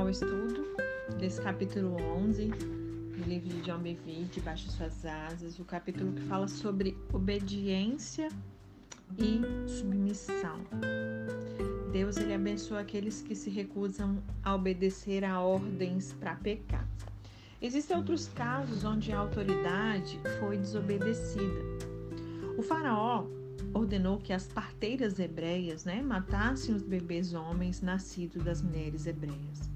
ao estudo desse capítulo 11 do livro de John Bevere, Debaixo de Suas Asas, o capítulo que fala sobre obediência e submissão. Deus ele abençoa aqueles que se recusam a obedecer a ordens para pecar. Existem outros casos onde a autoridade foi desobedecida. O faraó ordenou que as parteiras hebreias né, matassem os bebês homens nascidos das mulheres hebreias.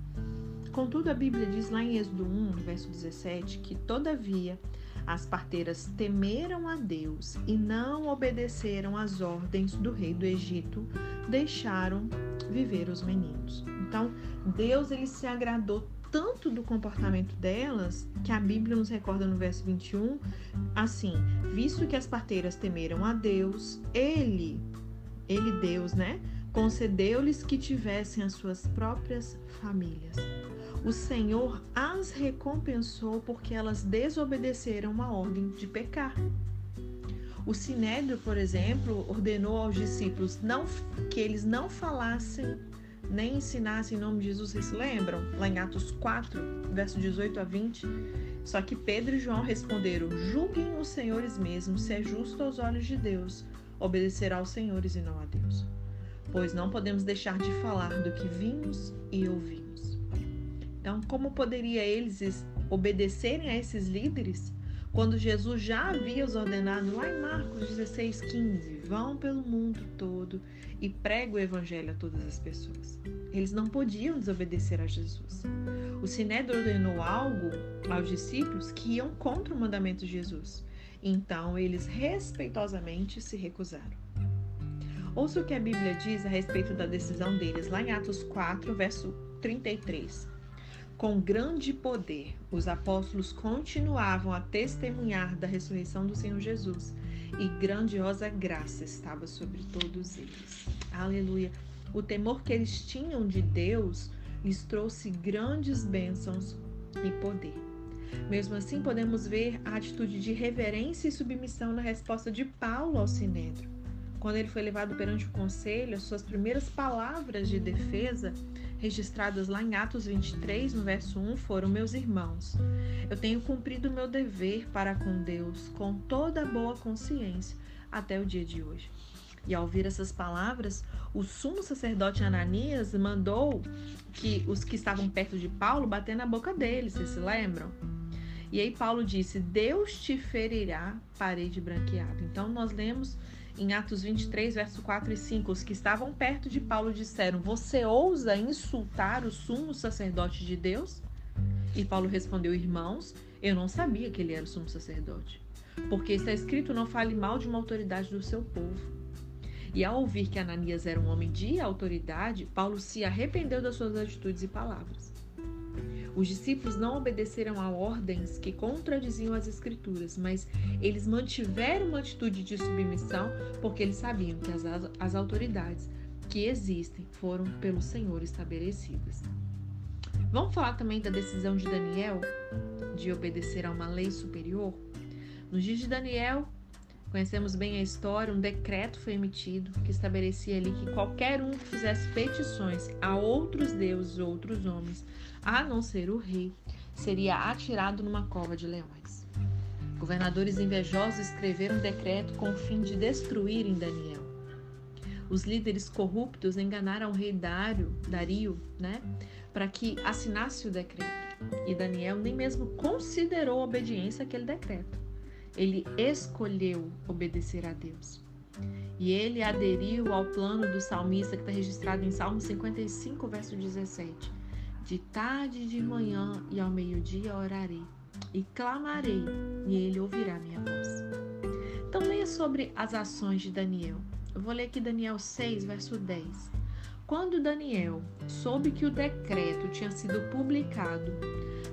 Contudo, a Bíblia diz lá em Êxodo 1, verso 17, que todavia as parteiras temeram a Deus e não obedeceram às ordens do rei do Egito, deixaram viver os meninos. Então, Deus ele se agradou tanto do comportamento delas que a Bíblia nos recorda no verso 21, assim, visto que as parteiras temeram a Deus, ele, ele Deus, né, concedeu-lhes que tivessem as suas próprias famílias. O Senhor as recompensou porque elas desobedeceram a ordem de pecar. O Sinédrio, por exemplo, ordenou aos discípulos não, que eles não falassem nem ensinasse em nome de Jesus, vocês se lembram? Lá em Atos 4, verso 18 a 20. Só que Pedro e João responderam: Julguem os senhores mesmos, se é justo aos olhos de Deus, obedecer aos senhores e não a Deus. Pois não podemos deixar de falar do que vimos e ouvimos. Então, como poderia eles obedecerem a esses líderes quando Jesus já havia os ordenado lá em Marcos 16, 15, vão pelo mundo todo e pregam o evangelho a todas as pessoas. Eles não podiam desobedecer a Jesus. O Sinédrio ordenou algo aos discípulos que iam contra o mandamento de Jesus. Então eles respeitosamente se recusaram. Ouça o que a Bíblia diz a respeito da decisão deles, lá em Atos 4, verso 33. Com grande poder, os apóstolos continuavam a testemunhar da ressurreição do Senhor Jesus e grandiosa graça estava sobre todos eles. Aleluia! O temor que eles tinham de Deus lhes trouxe grandes bênçãos e poder. Mesmo assim, podemos ver a atitude de reverência e submissão na resposta de Paulo ao Sinédrio. Quando ele foi levado perante o conselho, as suas primeiras palavras de defesa registradas lá em Atos 23, no verso 1, foram: Meus irmãos, eu tenho cumprido meu dever para com Deus com toda boa consciência até o dia de hoje. E ao ouvir essas palavras, o sumo sacerdote Ananias mandou que os que estavam perto de Paulo bater na boca dele, vocês se lembram? E aí Paulo disse: Deus te ferirá, parede branqueada. Então nós lemos em Atos 23, verso 4 e 5, os que estavam perto de Paulo disseram: Você ousa insultar o sumo sacerdote de Deus? E Paulo respondeu: Irmãos, eu não sabia que ele era o sumo sacerdote, porque está escrito: Não fale mal de uma autoridade do seu povo. E ao ouvir que Ananias era um homem de autoridade, Paulo se arrependeu das suas atitudes e palavras. Os discípulos não obedeceram a ordens que contradiziam as Escrituras, mas eles mantiveram uma atitude de submissão porque eles sabiam que as, as autoridades que existem foram pelo Senhor estabelecidas. Vamos falar também da decisão de Daniel de obedecer a uma lei superior? Nos dias de Daniel, conhecemos bem a história, um decreto foi emitido que estabelecia ali que qualquer um que fizesse petições a outros deuses ou outros homens a não ser o rei, seria atirado numa cova de leões. Governadores invejosos escreveram um decreto com o fim de destruírem Daniel. Os líderes corruptos enganaram o rei Dário, Dario, né, para que assinasse o decreto. E Daniel nem mesmo considerou a obediência àquele decreto. Ele escolheu obedecer a Deus. E ele aderiu ao plano do salmista que está registrado em Salmo 55, verso 17 de tarde e de manhã e ao meio-dia orarei e clamarei, e ele ouvirá minha voz. Então leia sobre as ações de Daniel. Eu vou ler aqui Daniel 6, verso 10. Quando Daniel soube que o decreto tinha sido publicado,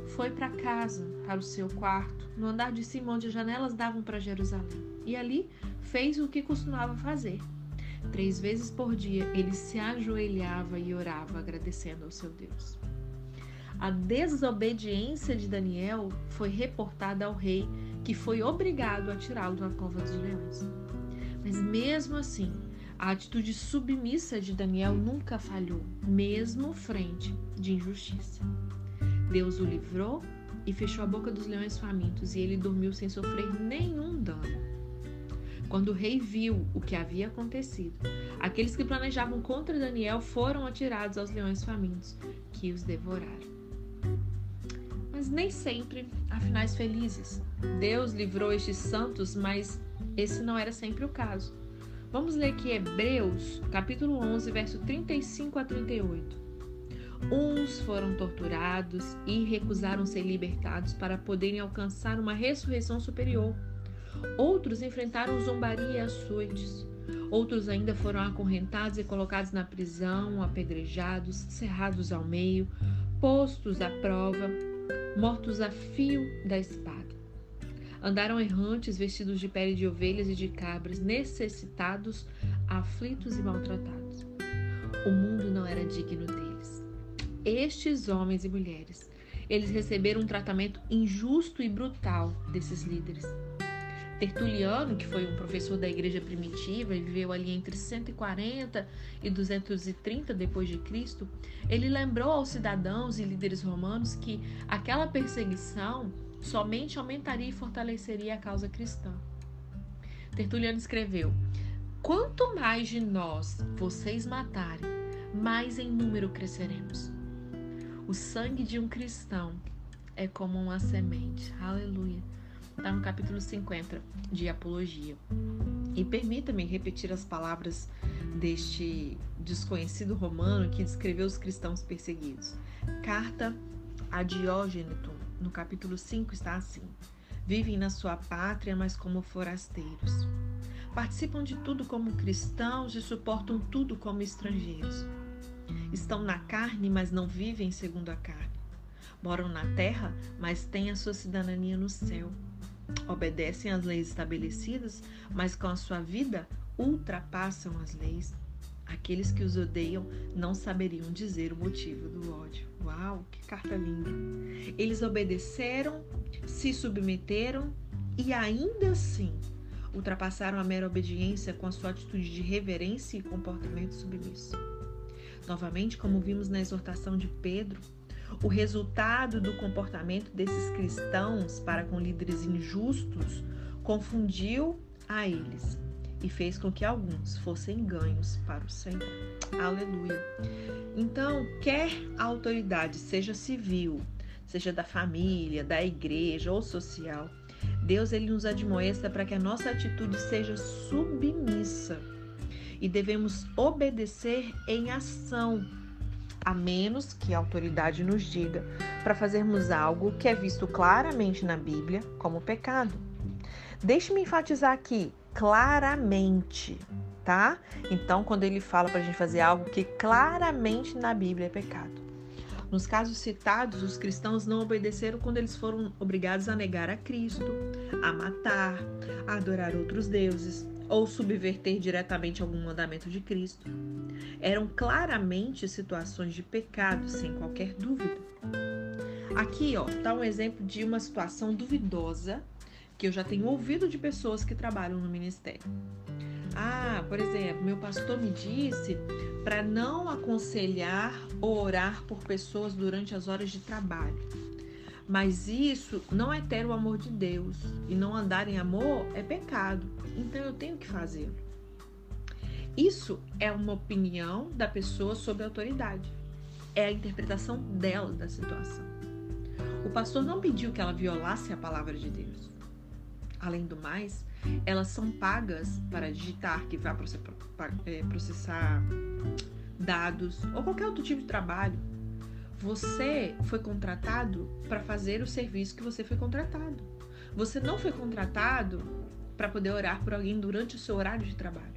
foi para casa, para o seu quarto, no andar de cima onde as janelas davam para Jerusalém. E ali fez o que costumava fazer. Três vezes por dia ele se ajoelhava e orava, agradecendo ao seu Deus. A desobediência de Daniel foi reportada ao rei, que foi obrigado a tirá-lo da cova dos leões. Mas mesmo assim, A atitude submissa de Daniel nunca falhou, mesmo frente de injustiça. Deus o livrou e fechou a boca dos leões famintos, e ele dormiu sem sofrer nenhum dano. Quando o rei viu o que havia acontecido, aqueles que planejavam contra Daniel foram atirados aos leões famintos, que os devoraram. Nem sempre há finais felizes. Deus livrou estes santos, mas esse não era sempre o caso. Vamos ler aqui Hebreus, capítulo 11, verso 35 a 38. Uns foram torturados e recusaram ser libertados para poderem alcançar uma ressurreição superior. Outros enfrentaram zombaria e açoites. Outros ainda foram acorrentados e colocados na prisão, apedrejados, cerrados ao meio, postos à prova, mortos a fio da espada. Andaram errantes, vestidos de pele de ovelhas e de cabras, necessitados, aflitos e maltratados. O mundo não era digno deles. Estes homens e mulheres, eles receberam um tratamento injusto e brutal desses líderes. Tertuliano, que foi um professor da igreja primitiva e viveu ali entre 140 e 230 depois de Cristo, ele lembrou aos cidadãos e líderes romanos que aquela perseguição somente aumentaria e fortaleceria a causa cristã. Tertuliano escreveu: Quanto mais de nós vocês matarem, mais em número cresceremos. O sangue de um cristão é como uma semente. Aleluia. Está no capítulo 50 de Apologia. E permita-me repetir as palavras deste desconhecido romano que descreveu os cristãos perseguidos. Carta a Diógenes, no capítulo 5 está assim: Vivem na sua pátria, mas como forasteiros. Participam de tudo como cristãos e suportam tudo como estrangeiros. Estão na carne, mas não vivem segundo a carne. Moram na terra, mas têm a sua cidadania no céu. Obedecem às leis estabelecidas, mas com a sua vida ultrapassam as leis. Aqueles que os odeiam não saberiam dizer o motivo do ódio. Uau, que carta linda! Eles obedeceram, se submeteram e ainda assim ultrapassaram a mera obediência com a sua atitude de reverência e comportamento submisso. Novamente, como vimos na exortação de Pedro, o resultado do comportamento desses cristãos para com líderes injustos confundiu a eles e fez com que alguns fossem ganhos para o Senhor. Aleluia. Então, quer a autoridade seja civil, seja da família, da igreja ou social, Deus ele nos admoesta para que a nossa atitude seja submissa e devemos obedecer em ação, a menos que a autoridade nos diga para fazermos algo que é visto claramente na Bíblia como pecado. Deixe-me enfatizar aqui: claramente, tá? Então, quando ele fala para a gente fazer algo que claramente na Bíblia é pecado. Nos casos citados, os cristãos não obedeceram quando eles foram obrigados a negar a Cristo, a matar, a adorar outros deuses ou subverter diretamente algum mandamento de Cristo. Eram claramente situações de pecado, sem qualquer dúvida. Aqui, ó, tá um exemplo de uma situação duvidosa que eu já tenho ouvido de pessoas que trabalham no ministério. Ah, por exemplo, meu pastor me disse para não aconselhar ou orar por pessoas durante as horas de trabalho. Mas isso não é ter o amor de Deus. E não andar em amor é pecado. Então eu tenho que fazê-lo. Isso é uma opinião da pessoa sobre a autoridade. É a interpretação dela da situação. O pastor não pediu que ela violasse a palavra de Deus. Além do mais, elas são pagas para digitar, que vai é, processar dados ou qualquer outro tipo de trabalho. Você foi contratado para fazer o serviço que você foi contratado. Você não foi contratado para poder orar por alguém durante o seu horário de trabalho.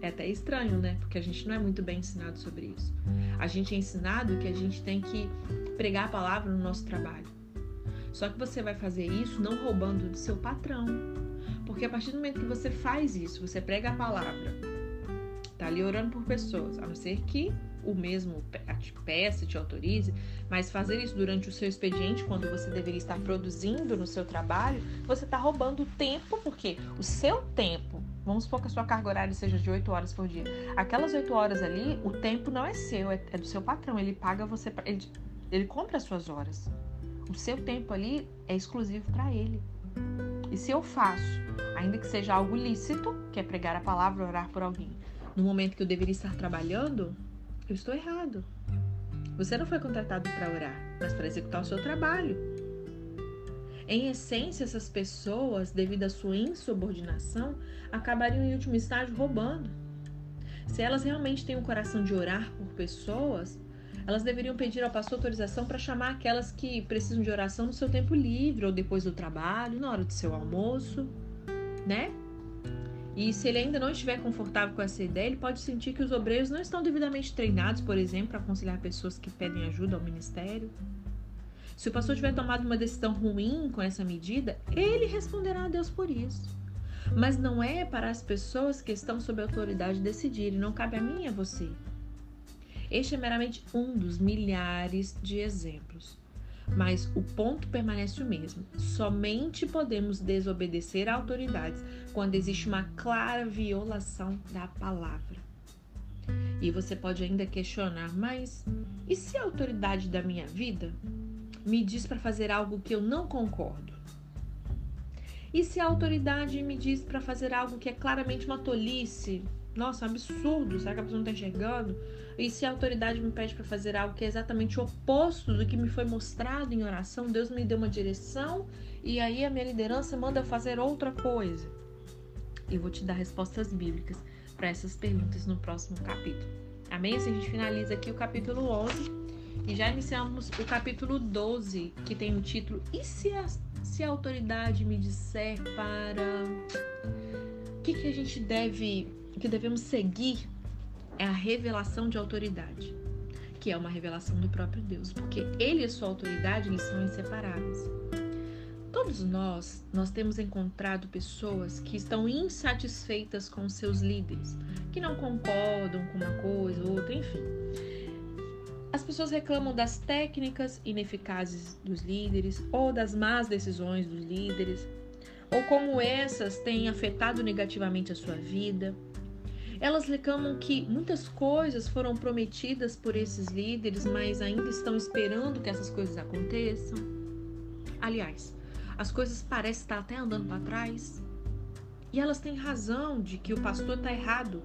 É até estranho, né? Porque a gente não é muito bem ensinado sobre isso. A gente é ensinado que a gente tem que pregar a palavra no nosso trabalho. Só que você vai fazer isso não roubando do seu patrão. Porque a partir do momento que você faz isso, você prega a palavra, tá ali orando por pessoas, a não ser que o mesmo peça, te autorize, mas fazer isso durante o seu expediente, quando você deveria estar produzindo no seu trabalho, você está roubando tempo, porque o seu tempo Vamos supor que a sua carga horária seja de 8 horas por dia. Aquelas 8 horas ali, o tempo não é seu, é, é do seu patrão. Ele paga você, ele, ele compra as suas horas. O seu tempo ali é exclusivo para ele. E se eu faço, ainda que seja algo lícito, que é pregar a palavra, orar por alguém, no momento que eu deveria estar trabalhando, eu estou errado. Você não foi contratado para orar, mas para executar o seu trabalho. Em essência, essas pessoas, devido à sua insubordinação, acabariam em último estágio roubando. Se elas realmente têm o um coração de orar por pessoas, elas deveriam pedir ao pastor autorização para chamar aquelas que precisam de oração no seu tempo livre ou depois do trabalho, na hora do seu almoço, né? E se ele ainda não estiver confortável com essa ideia, ele pode sentir que os obreiros não estão devidamente treinados, por exemplo, para aconselhar pessoas que pedem ajuda ao ministério. Se o pastor tiver tomado uma decisão ruim com essa medida, ele responderá a Deus por isso. Mas não é para as pessoas que estão sob autoridade decidirem, não cabe a mim e a você. Este é meramente um dos milhares de exemplos. Mas o ponto permanece o mesmo. Somente podemos desobedecer autoridades quando existe uma clara violação da palavra. E você pode ainda questionar, mas e se a autoridade da minha vida me diz para fazer algo que eu não concordo? E se a autoridade me diz para fazer algo que é claramente uma tolice? Nossa, um absurdo, será que a pessoa não está enxergando? E se a autoridade me pede para fazer algo que é exatamente o oposto do que me foi mostrado em oração, Deus me deu uma direção e aí a minha liderança manda eu fazer outra coisa. Eu vou te dar respostas bíblicas para essas perguntas no próximo capítulo. Amém? Assim a gente finaliza aqui o capítulo 11 e já iniciamos o capítulo 12, que tem o título E se a, se a autoridade me disser para. O que, que a gente deve. O que devemos seguir é a revelação de autoridade, que é uma revelação do próprio Deus, porque ele e sua autoridade eles são inseparáveis. Todos nós, nós temos encontrado pessoas que estão insatisfeitas com seus líderes, que não concordam com uma coisa ou outra, enfim. As pessoas reclamam das técnicas ineficazes dos líderes ou das más decisões dos líderes, ou como essas têm afetado negativamente a sua vida. Elas reclamam que muitas coisas foram prometidas por esses líderes, mas ainda estão esperando que essas coisas aconteçam. Aliás, as coisas parecem estar até andando para trás. E elas têm razão de que o pastor está errado.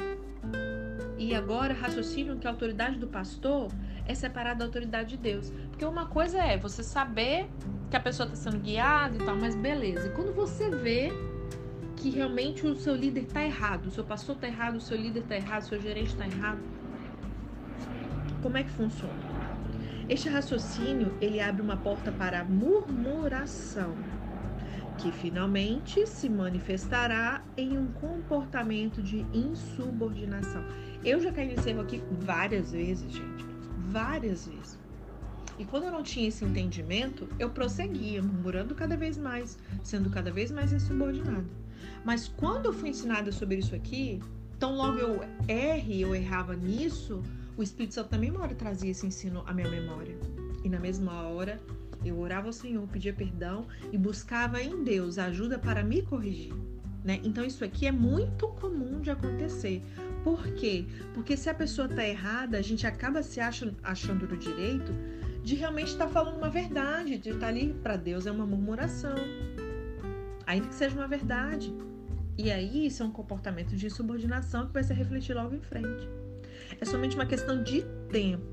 E agora raciocinam que a autoridade do pastor é separada da autoridade de Deus. Porque uma coisa é você saber que a pessoa está sendo guiada e tal, mas beleza. E quando você vê que realmente o seu líder está errado, o seu pastor está errado, o seu líder está errado, o seu gerente está errado. Como é que funciona? Este raciocínio ele abre uma porta para a murmuração, que finalmente se manifestará em um comportamento de insubordinação. Eu já caí nesse erro aqui várias vezes, gente, várias vezes. E quando eu não tinha esse entendimento, eu prosseguia, murmurando cada vez mais, sendo cada vez mais insubordinada. Mas quando eu fui ensinada sobre isso aqui, tão logo eu erre, eu errava nisso, o Espírito Santo também uma hora trazia esse ensino à minha memória. E na mesma hora eu orava ao Senhor, pedia perdão e buscava em Deus ajuda para me corrigir. Né? Então isso aqui é muito comum de acontecer. Por quê? Porque se a pessoa está errada, a gente acaba se achando, achando no direito de realmente estar tá falando uma verdade, de estar tá ali para Deus é uma murmuração. Ainda que seja uma verdade. E aí, isso é um comportamento de insubordinação que vai se refletir logo em frente. É somente uma questão de tempo.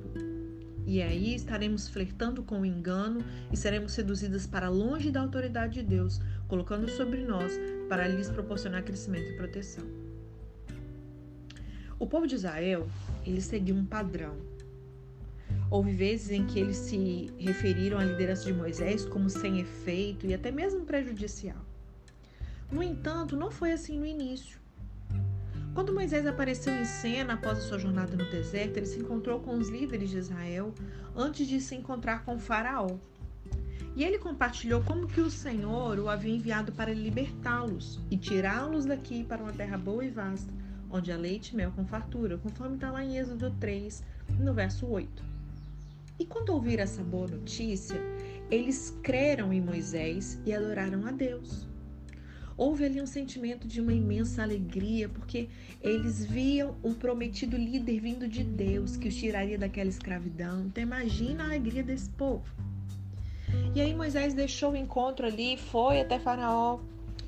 E aí estaremos flertando com o engano e seremos seduzidas para longe da autoridade de Deus, colocando sobre nós para lhes proporcionar crescimento e proteção. O povo de Israel, ele seguiu um padrão. Houve vezes em que eles se referiram à liderança de Moisés como sem efeito e até mesmo prejudicial. No entanto, não foi assim no início. Quando Moisés apareceu em cena após a sua jornada no deserto, ele se encontrou com os líderes de Israel antes de se encontrar com faraó. E ele compartilhou como que o Senhor o havia enviado para libertá-los e tirá-los daqui para uma terra boa e vasta, onde há leite e mel com fartura, conforme está lá em Êxodo 3, no verso 8. E quando ouviram essa boa notícia, eles creram em Moisés e adoraram a Deus. Houve ali um sentimento de uma imensa alegria, porque eles viam um prometido líder vindo de Deus que os tiraria daquela escravidão. Então imagina a alegria desse povo. E aí Moisés deixou o encontro ali, foi até Faraó,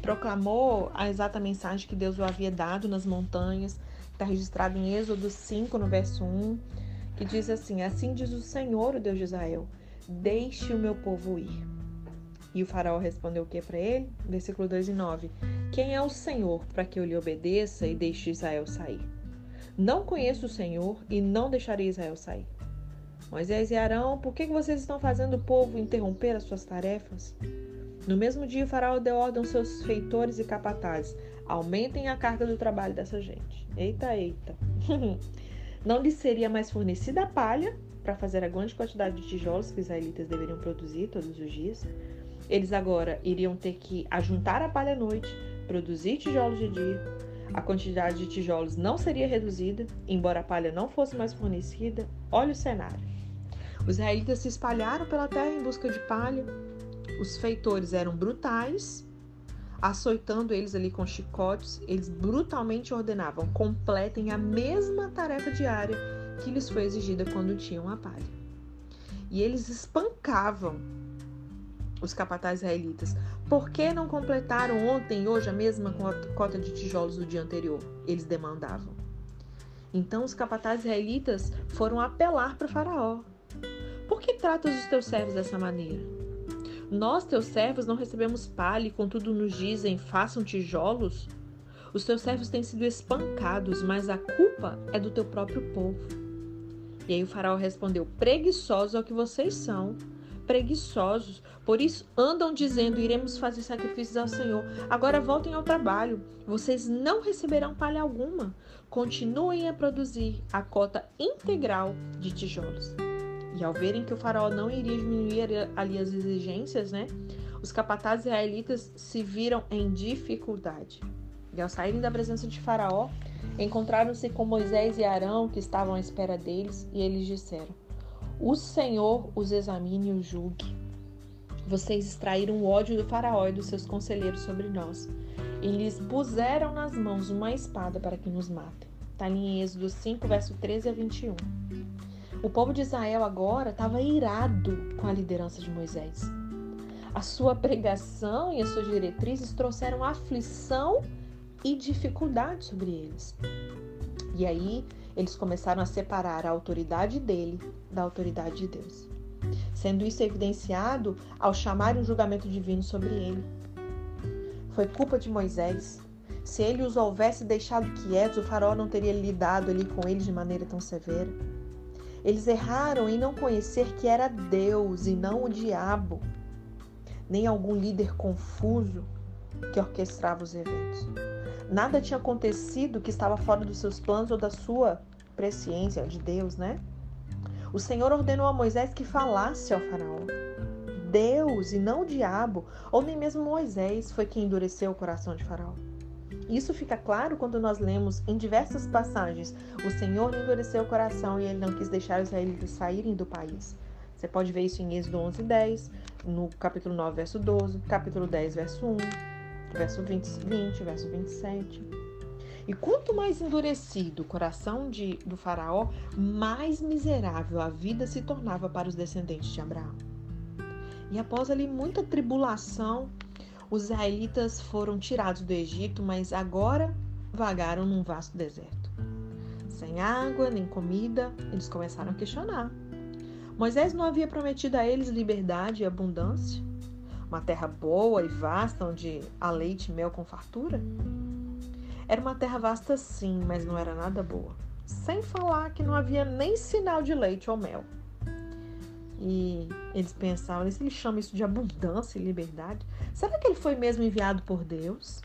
proclamou a exata mensagem que Deus o havia dado nas montanhas, está registrado em Êxodo 5, no verso 1, que diz assim: Assim diz o Senhor, o Deus de Israel: Deixe o meu povo ir. E o faraó respondeu o que para ele? Versículo 2 e 9. Quem é o Senhor para que eu lhe obedeça e deixe Israel sair? Não conheço o Senhor e não deixarei Israel sair. Moisés e Arão, por que vocês estão fazendo o povo interromper as suas tarefas? No mesmo dia, o faraó deu ordem aos seus feitores e capatazes: aumentem a carga do trabalho dessa gente. Eita, eita. não lhes seria mais fornecida a palha para fazer a grande quantidade de tijolos que os israelitas deveriam produzir todos os dias. Eles agora iriam ter que ajuntar a palha à noite, produzir tijolos de dia. A quantidade de tijolos não seria reduzida, embora a palha não fosse mais fornecida. Olha o cenário. Os israelitas se espalharam pela terra em busca de palha. Os feitores eram brutais, açoitando eles ali com chicotes. Eles brutalmente ordenavam: completem a mesma tarefa diária que lhes foi exigida quando tinham a palha. E eles espancavam os capatazes israelitas. Por que não completaram ontem e hoje a mesma cota de tijolos do dia anterior? Eles demandavam. Então os capatazes israelitas foram apelar para o faraó. Por que tratas os teus servos dessa maneira? Nós, teus servos, não recebemos palha e contudo nos dizem, façam tijolos? Os teus servos têm sido espancados, mas a culpa é do teu próprio povo. E aí o faraó respondeu, preguiçosos é o que vocês são preguiçosos, por isso andam dizendo: iremos fazer sacrifícios ao Senhor. Agora voltem ao trabalho, vocês não receberão palha alguma. Continuem a produzir a cota integral de tijolos. E ao verem que o faraó não iria diminuir ali as exigências, né? Os capatazes israelitas se viram em dificuldade. E ao saírem da presença de Faraó, encontraram-se com Moisés e Arão, que estavam à espera deles, e eles disseram: o Senhor os examine e os julgue. Vocês extraíram o ódio do Faraó e dos seus conselheiros sobre nós, e lhes puseram nas mãos uma espada para que nos matem. Está em Êxodo 5, verso 13 a 21. O povo de Israel agora estava irado com a liderança de Moisés. A sua pregação e as suas diretrizes trouxeram aflição e dificuldade sobre eles. E aí, eles começaram a separar a autoridade dele da autoridade de Deus, sendo isso evidenciado ao chamar um julgamento divino sobre ele. Foi culpa de Moisés. Se ele os houvesse deixado quietos, o faraó não teria lidado ali com eles de maneira tão severa. Eles erraram em não conhecer que era Deus e não o diabo, nem algum líder confuso que orquestrava os eventos. Nada tinha acontecido que estava fora dos seus planos ou da sua presciência de Deus, né? O Senhor ordenou a Moisés que falasse ao faraó. Deus e não o diabo, ou nem mesmo Moisés foi quem endureceu o coração de faraó. Isso fica claro quando nós lemos em diversas passagens: o Senhor endureceu o coração e ele não quis deixar os israelitas saírem do país. Você pode ver isso em Êxodo 11, 10, no capítulo 9, verso 12, capítulo 10, verso 1, verso 20, 20 verso 27. E quanto mais endurecido o coração de, do faraó, mais miserável a vida se tornava para os descendentes de Abraão. E após ali muita tribulação, os israelitas foram tirados do Egito, mas agora vagaram num vasto deserto. Sem água nem comida, eles começaram a questionar. Moisés não havia prometido a eles liberdade e abundância? Uma terra boa e vasta onde há leite e mel com fartura? Era uma terra vasta sim, mas não era nada boa. Sem falar que não havia nem sinal de leite ou mel. E eles pensavam, ele chama isso de abundância e liberdade, será que ele foi mesmo enviado por Deus?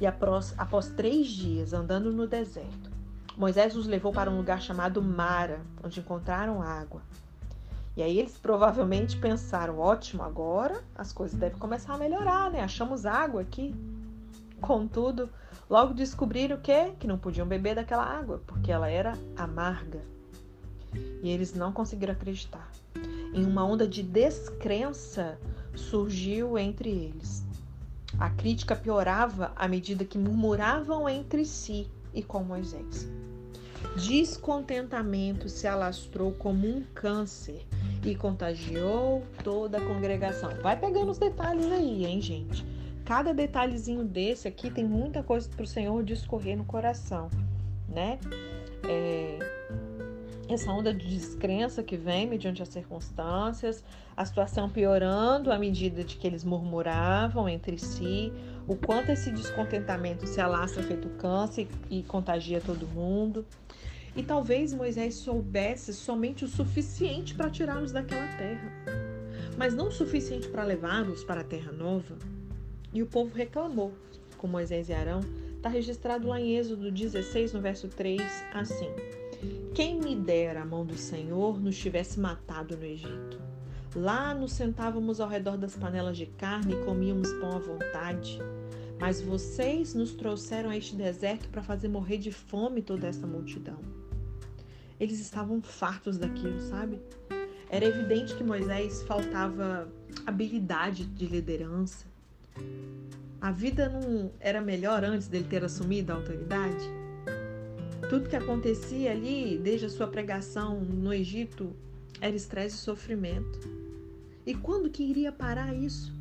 E após, após três dias andando no deserto, Moisés os levou para um lugar chamado Mara, onde encontraram água. E aí eles provavelmente pensaram: ótimo, agora as coisas devem começar a melhorar, né? Achamos água aqui. Contudo, Logo descobriram que que não podiam beber daquela água, porque ela era amarga. E eles não conseguiram acreditar. Em uma onda de descrença surgiu entre eles. A crítica piorava à medida que murmuravam entre si e com Moisés. Descontentamento se alastrou como um câncer e contagiou toda a congregação. Vai pegando os detalhes aí, hein, gente? Cada detalhezinho desse aqui tem muita coisa para o Senhor discorrer no coração, né? É, essa onda de descrença que vem mediante as circunstâncias, a situação piorando à medida de que eles murmuravam entre si, o quanto esse descontentamento se alastra feito câncer e contagia todo mundo. E talvez Moisés soubesse somente o suficiente para tirá-los daquela terra, mas não o suficiente para levá-los para a terra nova. E o povo reclamou com Moisés e Arão. Está registrado lá em Êxodo 16, no verso 3, assim: Quem me dera a mão do Senhor nos tivesse matado no Egito. Lá nos sentávamos ao redor das panelas de carne e comíamos pão à vontade. Mas vocês nos trouxeram a este deserto para fazer morrer de fome toda essa multidão. Eles estavam fartos daquilo, sabe? Era evidente que Moisés faltava habilidade de liderança. A vida não era melhor antes dele ter assumido a autoridade? Tudo que acontecia ali, desde a sua pregação no Egito, era estresse e sofrimento. E quando que iria parar isso?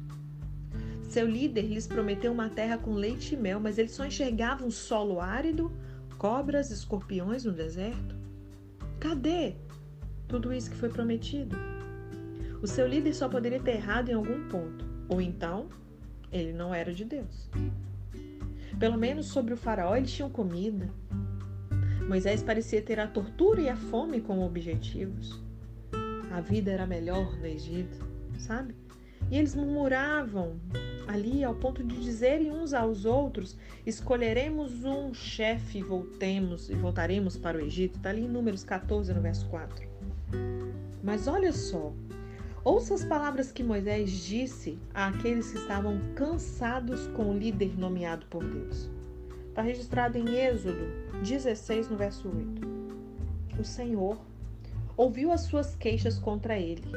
Seu líder lhes prometeu uma terra com leite e mel, mas eles só enxergavam um solo árido, cobras, escorpiões no deserto. Cadê tudo isso que foi prometido? O seu líder só poderia ter errado em algum ponto, ou então ele não era de Deus. Pelo menos sobre o faraó eles tinham comida. Moisés parecia ter a tortura e a fome como objetivos. A vida era melhor no Egito, sabe? E eles murmuravam ali ao ponto de dizerem uns aos outros: escolheremos um chefe e voltemos e voltaremos para o Egito. Está ali em Números 14, no verso 4. Mas olha só, ouça as palavras que Moisés disse àqueles que estavam cansados com o líder nomeado por Deus. Está registrado em Êxodo 16, no verso 8. O Senhor ouviu as suas queixas contra ele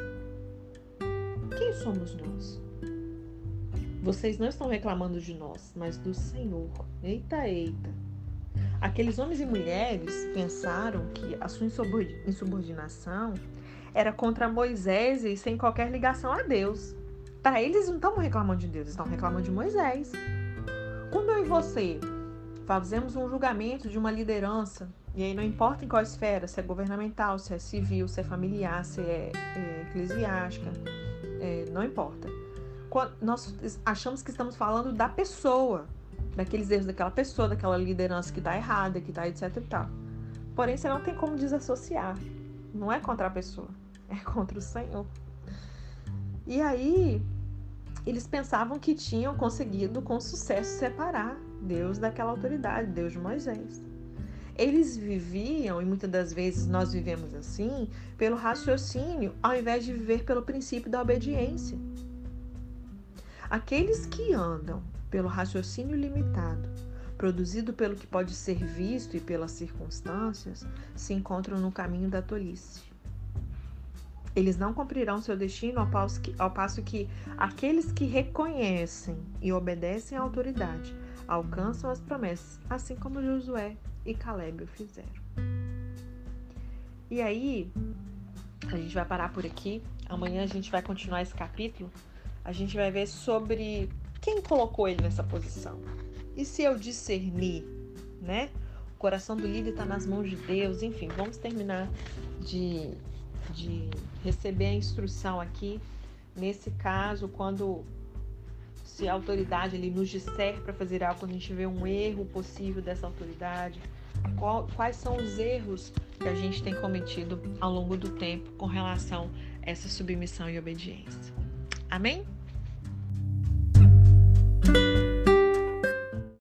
quem somos nós? Vocês não estão reclamando de nós, mas do Senhor. Eita, eita. Aqueles homens e mulheres pensaram que a sua insubordinação era contra Moisés e sem qualquer ligação a Deus. Para eles não estão reclamando de Deus, estão reclamando de Moisés. Quando eu e você fazemos um julgamento de uma liderança, e aí não importa em qual esfera, se é governamental, se é civil, se é familiar, se é, é eclesiástica, é, não importa. Nós achamos que estamos falando da pessoa, daqueles erros daquela pessoa, daquela liderança que está errada, que está etc e tal. Porém, você não tem como desassociar. Não é contra a pessoa, é contra o Senhor. E aí, eles pensavam que tinham conseguido com sucesso separar Deus daquela autoridade, Deus de Moisés. Eles viviam, e muitas das vezes nós vivemos assim, pelo raciocínio, ao invés de viver pelo princípio da obediência. Aqueles que andam pelo raciocínio limitado, produzido pelo que pode ser visto e pelas circunstâncias, se encontram no caminho da tolice. Eles não cumprirão seu destino ao passo, que, ao passo que aqueles que reconhecem e obedecem à autoridade alcançam as promessas, assim como Josué e Caleb o fizeram. E aí, a gente vai parar por aqui. Amanhã a gente vai continuar esse capítulo. A gente vai ver sobre quem colocou ele nessa posição. E se eu discernir, né? O coração do líder está nas mãos de Deus. Enfim, vamos terminar de, de receber a instrução aqui. Nesse caso, quando se a autoridade ele nos disser para fazer algo, quando a gente vê um erro possível dessa autoridade, qual, quais são os erros que a gente tem cometido ao longo do tempo com relação a essa submissão e obediência. Amém?